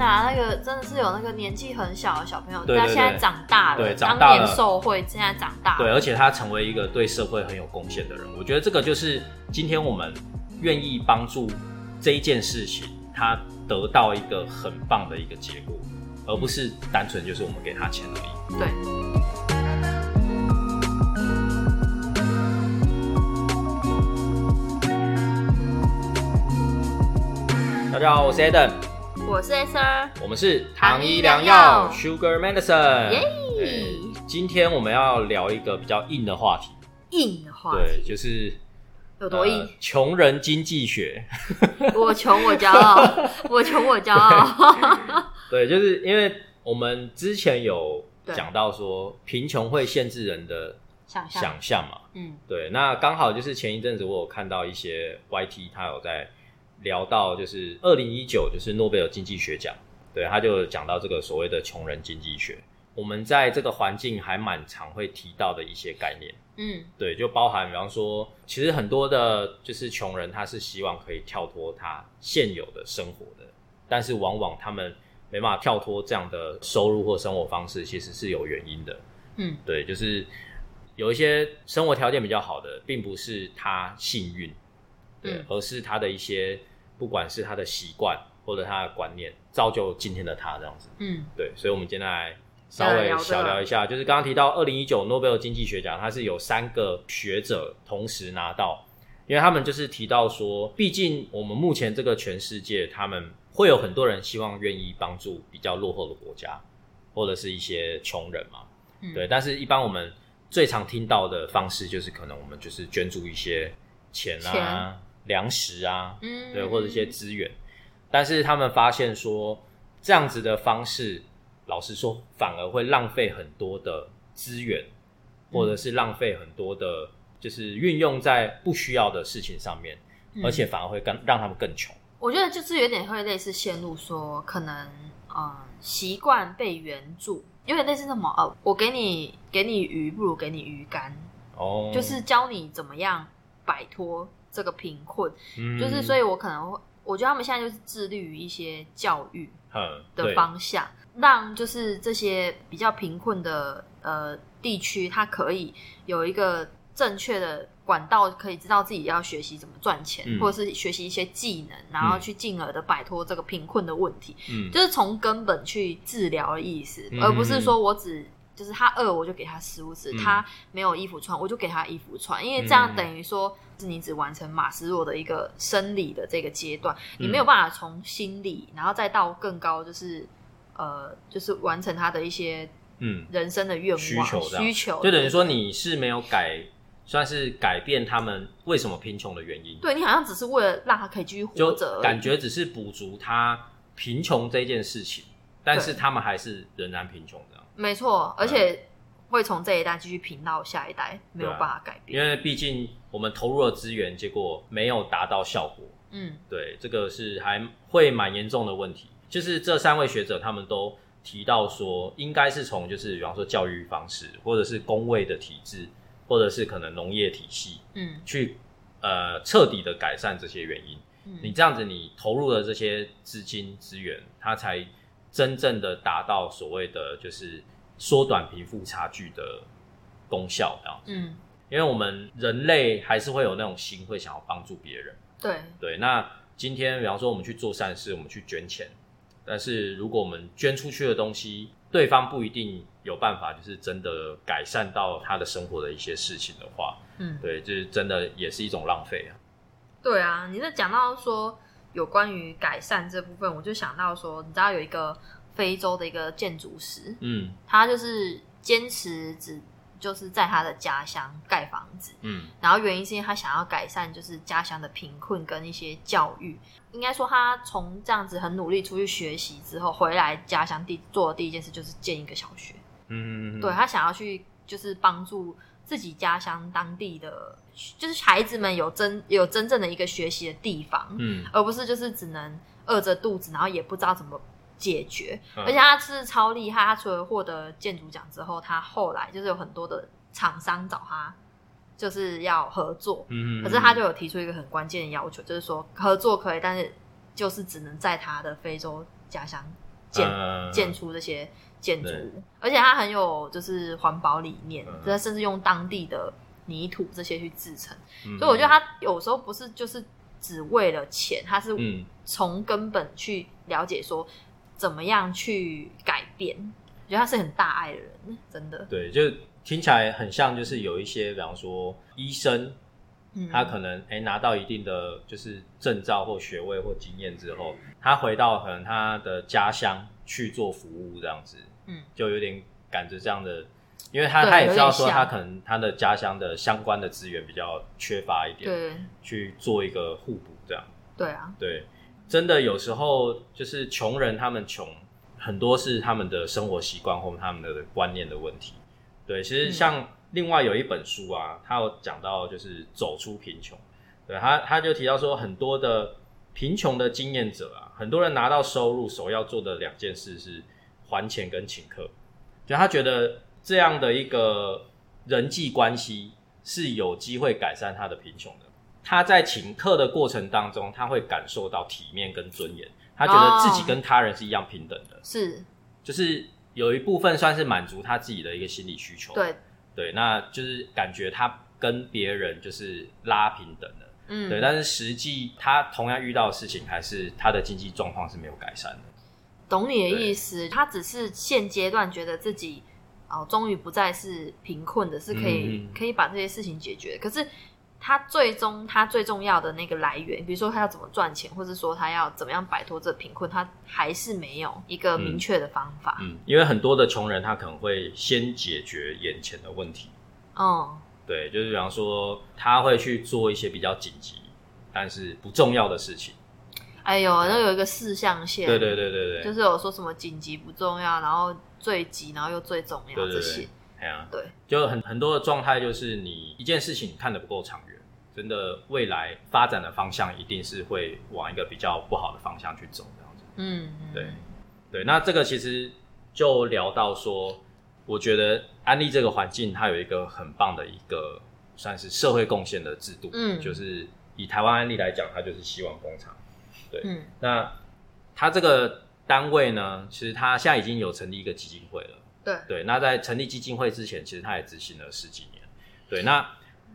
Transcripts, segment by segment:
哪，那个真的是有那个年纪很小的小朋友，对对对他现在长大了，对长当大了年受贿，现在长大了，对，而且他成为一个对社会很有贡献的人，我觉得这个就是今天我们愿意帮助这一件事情，他得到一个很棒的一个结果，而不是单纯就是我们给他钱而已。对。大家好，我是 Eden，我是 Sir，我们是糖医良药药 Sugar Medicine。耶对，今天我们要聊一个比较硬的话题，硬的话题对，就是有多硬呃？穷人经济学。我穷我骄傲，我穷我骄傲。对，就是因为我们之前有对讲到说，贫穷会限制人的想象，想象嘛。嗯对，那刚好就是前一阵子我有看到一些 YT，他有在聊到，就是二零一九就是诺贝尔经济学奖，对，他就讲到这个所谓的穷人经济学。我们在这个环境还蛮常会提到的一些概念，嗯对，就包含比方说，其实很多的就是穷人，他是希望可以跳脱他现有的生活的，但是往往他们没办法跳脱这样的收入或生活方式，其实是有原因的。嗯对，就是有一些生活条件比较好的，并不是他幸运，对，嗯而是他的一些不管是他的习惯或者他的观念，造就今天的他这样子。嗯。对，所以我们今天来稍微小聊一下，就是刚刚提到二零一九诺贝尔经济学奖，它是有三个学者同时拿到，因为他们就是提到说，毕竟我们目前这个全世界，他们会有很多人希望愿意帮助比较落后的国家，或者是一些穷人嘛，嗯。对，但是一般我们最常听到的方式就是可能我们就是捐助一些钱啊钱、粮食啊，嗯，对，或者一些资源。但是他们发现说，这样子的方式，老实说，反而会浪费很多的资源，或者是浪费很多的，就是运用在不需要的事情上面，嗯而且反而会更让他们更穷。我觉得就是有点会类似陷入说，可能呃习惯被援助，有点类似什么呃，我给你给你鱼，不如给你鱼竿，哦，就是教你怎么样摆脱这个贫困。嗯。就是所以，我可能会，我觉得他们现在就是致力于一些教育嗯的方向，让就是这些比较贫困的呃地区，它可以有一个正确的管道，可以知道自己要学习怎么赚钱，嗯。或者是学习一些技能，然后去进而的摆脱这个贫困的问题，嗯。就是从根本去治疗的意思，嗯。而不是说我只。就是他饿，我就给他食物吃；嗯他没有衣服穿，我就给他衣服穿。因为这样嗯等于说，是你只完成马斯洛的一个生理的这个阶段，你嗯没有办法从心理，然后再到更高，就是呃，就是完成他的一些嗯人生的愿望、需求，就等于说你是没有改，算是改变他们为什么贫穷的原因。对你好像只是为了让他可以继续活着，感觉只是补足他贫穷这件事情，但是他们还是仍然贫穷这样。没错，而且会从这一代继续贫到下一代，没有办法改变。因为毕竟我们投入了资源，结果没有达到效果，嗯对，这个是还会蛮严重的问题。就是这三位学者他们都提到说，应该是从就是比方说教育方式，或者是工位的体制，或者是可能农业体系嗯去呃彻底的改善这些原因。你嗯，这样子，你投入的这些资金资源，它才真正的达到所谓的就是缩短贫富差距的功效，这样子。嗯，因为我们人类还是会有那种心，会想要帮助别人。对，对，那今天比方说我们去做善事，我们去捐钱，但是如果我们捐出去的东西，对方不一定有办法，就是真的改善到他的生活的一些事情的话，嗯对，就是真的也是一种浪费啊。对啊，你在讲到说有关于改善这部分，我就想到说，你知道有一个非洲的一个建筑师，嗯他就是坚持只就是在他的家乡盖房子，嗯然后原因是因为他想要改善就是家乡的贫困跟一些教育。应该说，他从这样子很努力出去学习之后，回来家乡第做的第一件事就是建一个小学。嗯，对他想要去就是帮助自己家乡当地的，就是孩子们有真有真正的一个学习的地方，嗯而不是就是只能饿着肚子，然后也不知道怎么解决。嗯而且他是超厉害，他除了获得建筑奖之后，他后来就是有很多的厂商找他，就是要合作。嗯，可是他就有提出一个很关键的要求，就是说合作可以，但是就是只能在他的非洲家乡建、嗯建出这些建筑物，而且它很有就是环保理念，嗯。这、甚至用当地的泥土这些去制成，嗯。所以我觉得它有时候不是就是只为了钱，它是嗯。从根本去了解说怎么样去改变。我觉得他是很大爱的人，真的。对，就听起来很像，就是有一些，比方说医生，嗯，他可能哎、诶拿到一定的就是证照或学位或经验之后，他回到可能他的家乡去做服务，这样子，嗯，就有点感觉这样的，因为他他也知道说他可能他的家乡的相关的资源比较缺乏一点，对去做一个互补，这样。对啊，对，真的有时候就是穷人，他们穷很多是他们的生活习惯或他们的观念的问题。对，其实像另外有一本书啊，他有讲到就是走出贫穷。对他，他就提到说，很多的贫穷的经验者啊，很多人拿到收入，首要做的两件事是还钱跟请客。就他觉得这样的一个人际关系是有机会改善他的贫穷的。他在请客的过程当中，他会感受到体面跟尊严，他觉得自己跟他人是一样平等的，是，就是有一部分算是满足他自己的一个心理需求。对，对，那就是感觉他跟别人就是拉平等的。嗯，对，但是实际他同样遇到的事情，还是他的经济状况是没有改善的。懂你的意思。他只是现阶段觉得自己哦，终于不再是贫困的，是可以、嗯可以把这些事情解决。可是他最终他最重要的那个来源，比如说他要怎么赚钱，或者说他要怎么样摆脱这贫困，他还是没有一个明确的方法。嗯，因为很多的穷人他可能会先解决眼前的问题。嗯，对，就是比方说他会去做一些比较紧急但是不重要的事情。哎呦，那有一个四象限，对对对对对，就是有说什么紧急不重要，然后最急，然后又最重要对对对这些。哎呀，对，就很很多的状态，就是你一件事情看的不够长远，真的未来发展的方向一定是会往一个比较不好的方向去走，这样子。嗯，嗯对对，那这个其实就聊到说，我觉得安利这个环境它有一个很棒的一个算是社会贡献的制度，嗯就是以台湾安利来讲，它就是希望工厂。对，嗯那它这个单位呢，其实它现在已经有成立一个基金会了。对，对，那在成立基金会之前，其实它也执行了十几年。对，那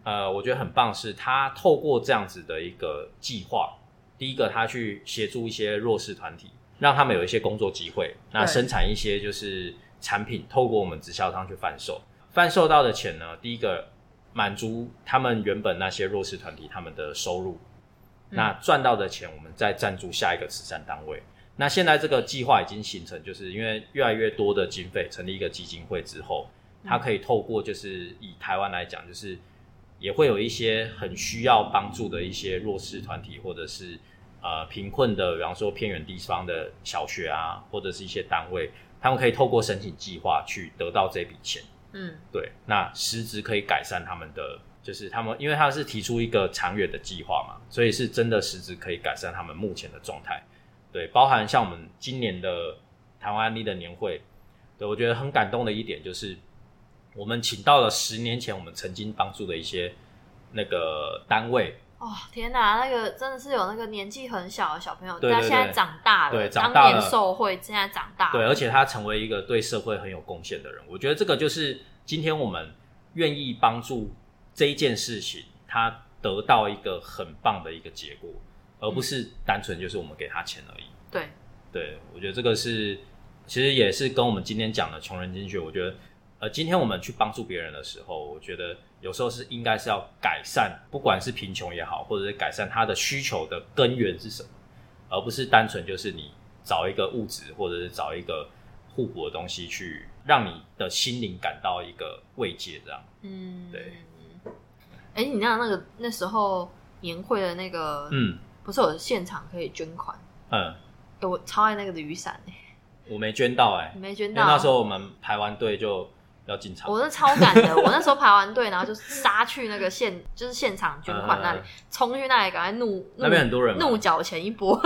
呃，我觉得很棒是，它透过这样子的一个计划，第一个，它去协助一些弱势团体，让他们有一些工作机会，那生产一些就是产品，透过我们直销商去贩售，贩售到的钱呢，第一个满足他们原本那些弱势团体他们的收入，嗯。那赚到的钱，我们再赞助下一个慈善单位。那现在这个计划已经形成，就是因为越来越多的经费成立一个基金会之后，它可以透过就是以台湾来讲，就是也会有一些很需要帮助的一些弱势团体，或者是呃贫困的，比方说偏远地方的小学啊，或者是一些单位，他们可以透过申请计划去得到这笔钱。嗯对，那实质可以改善他们的，就是他们，因为他是提出一个长远的计划嘛，所以是真的实质可以改善他们目前的状态。对，包含像我们今年的台湾安利的年会，对我觉得很感动的一点就是，我们请到了十年前我们曾经帮助的一些那个单位，哦，天哪，那个真的是有那个年纪很小的小朋友，对对对他现在长大了，对长大了。当年受贿，现在长大了，对，而且他成为一个对社会很有贡献的人。我觉得这个就是今天我们愿意帮助这一件事情，他得到一个很棒的一个结果，而不是单纯就是我们给他钱而已。对。对，我觉得这个是其实也是跟我们今天讲的穷人经济学，我觉得呃，今天我们去帮助别人的时候，我觉得有时候是应该是要改善，不管是贫穷也好，或者是改善他的需求的根源是什么，而不是单纯就是你找一个物质或者是找一个互补的东西去让你的心灵感到一个慰藉，这样。嗯，对。哎、你那那个那时候年会的那个，嗯不是有现场可以捐款？嗯，欸我超爱那个的雨伞、欸，我没捐到哎、你没捐到？那时候我们排完队就要进场。我是超赶的，我那时候排完队，然后就杀去那个现，就是现场捐款那里嗯，冲、去那里，赶快怒那边很多人怒缴钱一波，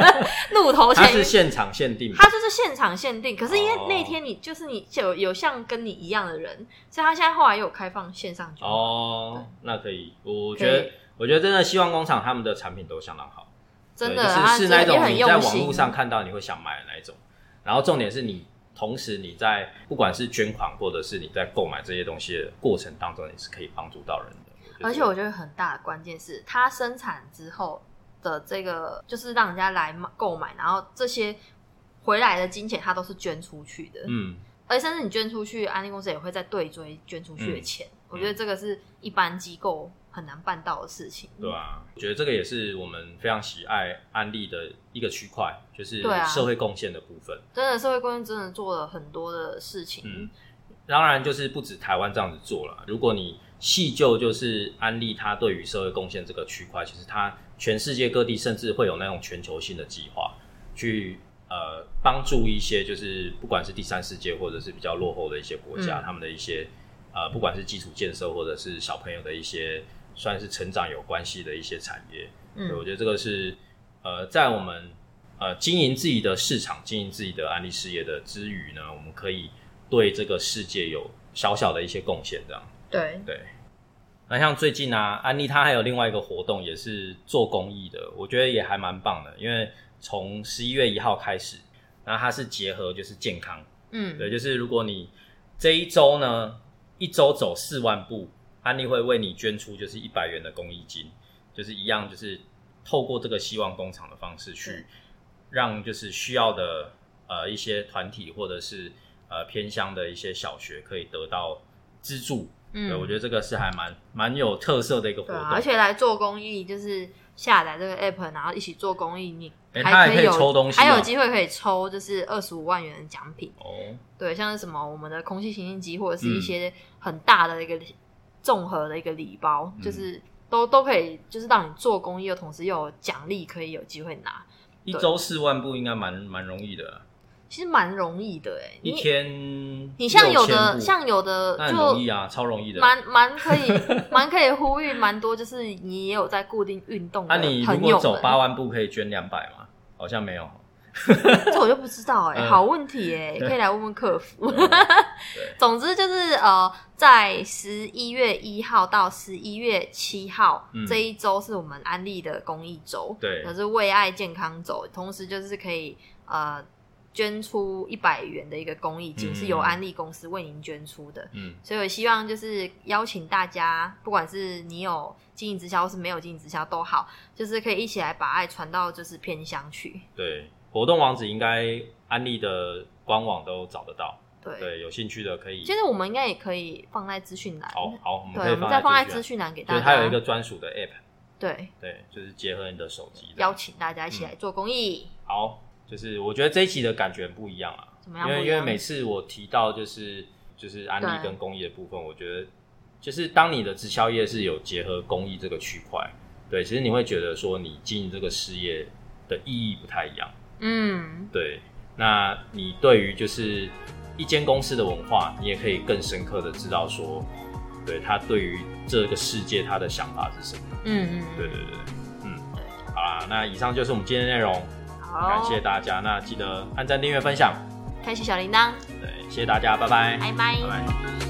怒投它钱一是现场限定吗，他就是现场限定，可是因为哦。那天你就是你有有像跟你一样的人，所以他现在后来有开放线上捐款。哦，那可以，我觉得，我觉得真的希望工厂他们的产品都相当好，真的，是是那种你在网络上看到你会想买的那一种。然后重点是你同时你在不管是捐款或者是你在购买这些东西的过程当中，你是可以帮助到人的。而且我觉得很大的关键是，它生产之后的这个就是让人家来购买，然后这些回来的金钱，它都是捐出去的。嗯，而甚至你捐出去，安利公司也会在对追捐出去的钱。我觉得这个是一般机构很难办到的事情。对啊，我觉得这个也是我们非常喜爱安利的一个区块，就是对啊社会贡献的部分。真的社会贡献真的做了很多的事情。嗯当然，就是不止台湾这样子做了。如果你细究，就是安利它对于社会贡献这个区块，其实它全世界各地甚至会有那种全球性的计划，去呃帮助一些就是不管是第三世界或者是比较落后的一些国家，嗯他们的一些呃不管是基础建设或者是小朋友的一些算是成长有关系的一些产业。嗯，我嗯，觉得这个是呃，在我们呃经营自己的市场、经营自己的安利事业的之余呢，我们可以对这个世界有小小的一些贡献，这样对，对。那像最近啊，安利它还有另外一个活动，也是做公益的，我觉得也还蛮棒的。因为从十一月一号开始，那它是结合就是健康，嗯，对，就是如果你这一周呢，一周走四万步，安利会为你捐出就是一百元的公益金，就是一样，就是透过这个希望工厂的方式去让就是需要的呃一些团体或者是呃偏乡的一些小学可以得到资助。嗯，对，我觉得这个是还蛮蛮有特色的一个活动，啊，而且来做公益就是下载这个 app，然后一起做公益，你还可以抽东西还有啊机会可以抽就是二十五万元的奖品。哦，对，像是什么我们的空气清新机，或者是嗯一些很大的一个综合的一个礼包，嗯。就是都都可以，就是让你做公益的同时又有奖励可以有机会拿，一周四万步应该蛮蛮容易的啊，其实蛮容易的哎。一天你像有的像有的就容易啊，超容易的。蛮蛮可以 蛮可以呼吁蛮多，就是你也有在固定运动的那、啊你如朋友们，果走八万步可以捐两百吗？好像没有。这我就不知道哎、嗯好问题哎、可以来问问客服。对，总之就是呃，在十一月一号到十一月七号、嗯这一周是我们安利的公益周，对可是为爱健康走，同时就是可以呃捐出一百元的一个公益金，嗯是由安利公司为您捐出的。嗯，所以我希望就是邀请大家，不管是你有经营直销，或是没有经营直销都好，就是可以一起来把爱传到就是偏乡去。对，活动网址应该安利的官网都找得到。对，对，有兴趣的可以。其实我们应该也可以放在资讯栏。好好，我们再放在资资讯讯栏给大家。是它有一个专属的 app，对，对，就是结合你的手机。邀请大家一起来做公益，好，就是我觉得这一集的感觉很不一样啊，怎么样因为因为每次我提到就是就是安利跟公益的部分，我觉得就是当你的直销业是有结合公益这个区块，对，其实你会觉得说你经营这个事业的意义不太一样。嗯，对，那你对于就是一间公司的文化，你也可以更深刻的知道说，对他对于这个世界他的想法是什么。嗯嗯，对对对，嗯，好啦，那以上就是我们今天的内容，好，感谢大家，那记得按赞、订阅、分享，开启小铃铛，对，谢谢大家，拜拜，拜拜。拜拜。